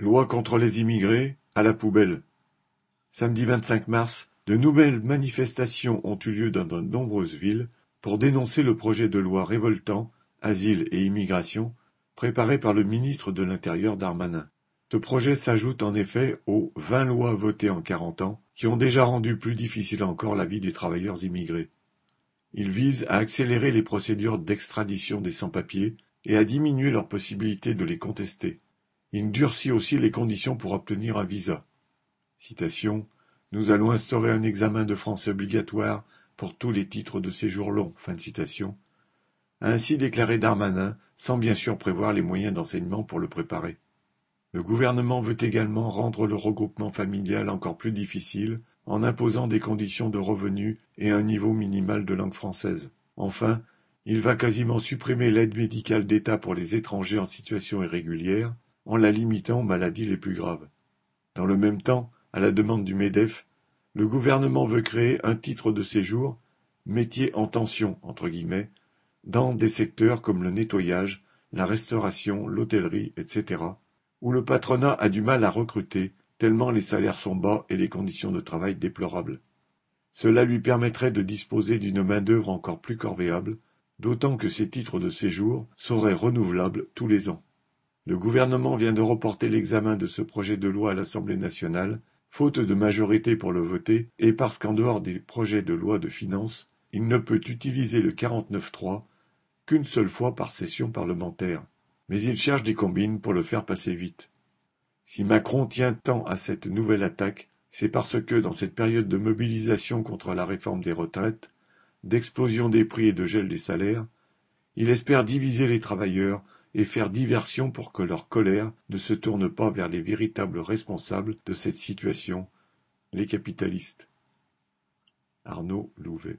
Loi contre les immigrés, à la poubelle. Samedi 25 mars, de nouvelles manifestations ont eu lieu dans de nombreuses villes pour dénoncer le projet de loi révoltant Asile et immigration préparé par le ministre de l'Intérieur Darmanin. Ce projet s'ajoute en effet aux vingt lois votées en quarante ans qui ont déjà rendu plus difficile encore la vie des travailleurs immigrés. Il vise à accélérer les procédures d'extradition des sans-papiers et à diminuer leur possibilité de les contester. Il durcit aussi les conditions pour obtenir un visa. Nous allons instaurer un examen de français obligatoire pour tous les titres de séjour. A ainsi déclaré Darmanin, sans bien sûr prévoir les moyens d'enseignement pour le préparer. Le gouvernement veut également rendre le regroupement familial encore plus difficile en imposant des conditions de revenus et un niveau minimal de langue française. Enfin, il va quasiment supprimer l'aide médicale d'État pour les étrangers en situation irrégulière en la limitant aux maladies les plus graves. Dans le même temps, à la demande du MEDEF, le gouvernement veut créer un titre de séjour métier en tension entre guillemets dans des secteurs comme le nettoyage, la restauration, l'hôtellerie, etc., où le patronat a du mal à recruter tellement les salaires sont bas et les conditions de travail déplorables. Cela lui permettrait de disposer d'une main-d'œuvre encore plus corvéable, d'autant que ces titres de séjour seraient renouvelables tous les ans. Le gouvernement vient de reporter l'examen de ce projet de loi à l'Assemblée nationale, faute de majorité pour le voter, et parce qu'en dehors des projets de loi de finances, il ne peut utiliser le 49.3 qu'une seule fois par session parlementaire. Mais il cherche des combines pour le faire passer vite. Si Macron tient tant à cette nouvelle attaque, c'est parce que, dans cette période de mobilisation contre la réforme des retraites, d'explosion des prix et de gel des salaires, il espère diviser les travailleurs et faire diversion pour que leur colère ne se tourne pas vers les véritables responsables de cette situation, les capitalistes. Arnaud Louvet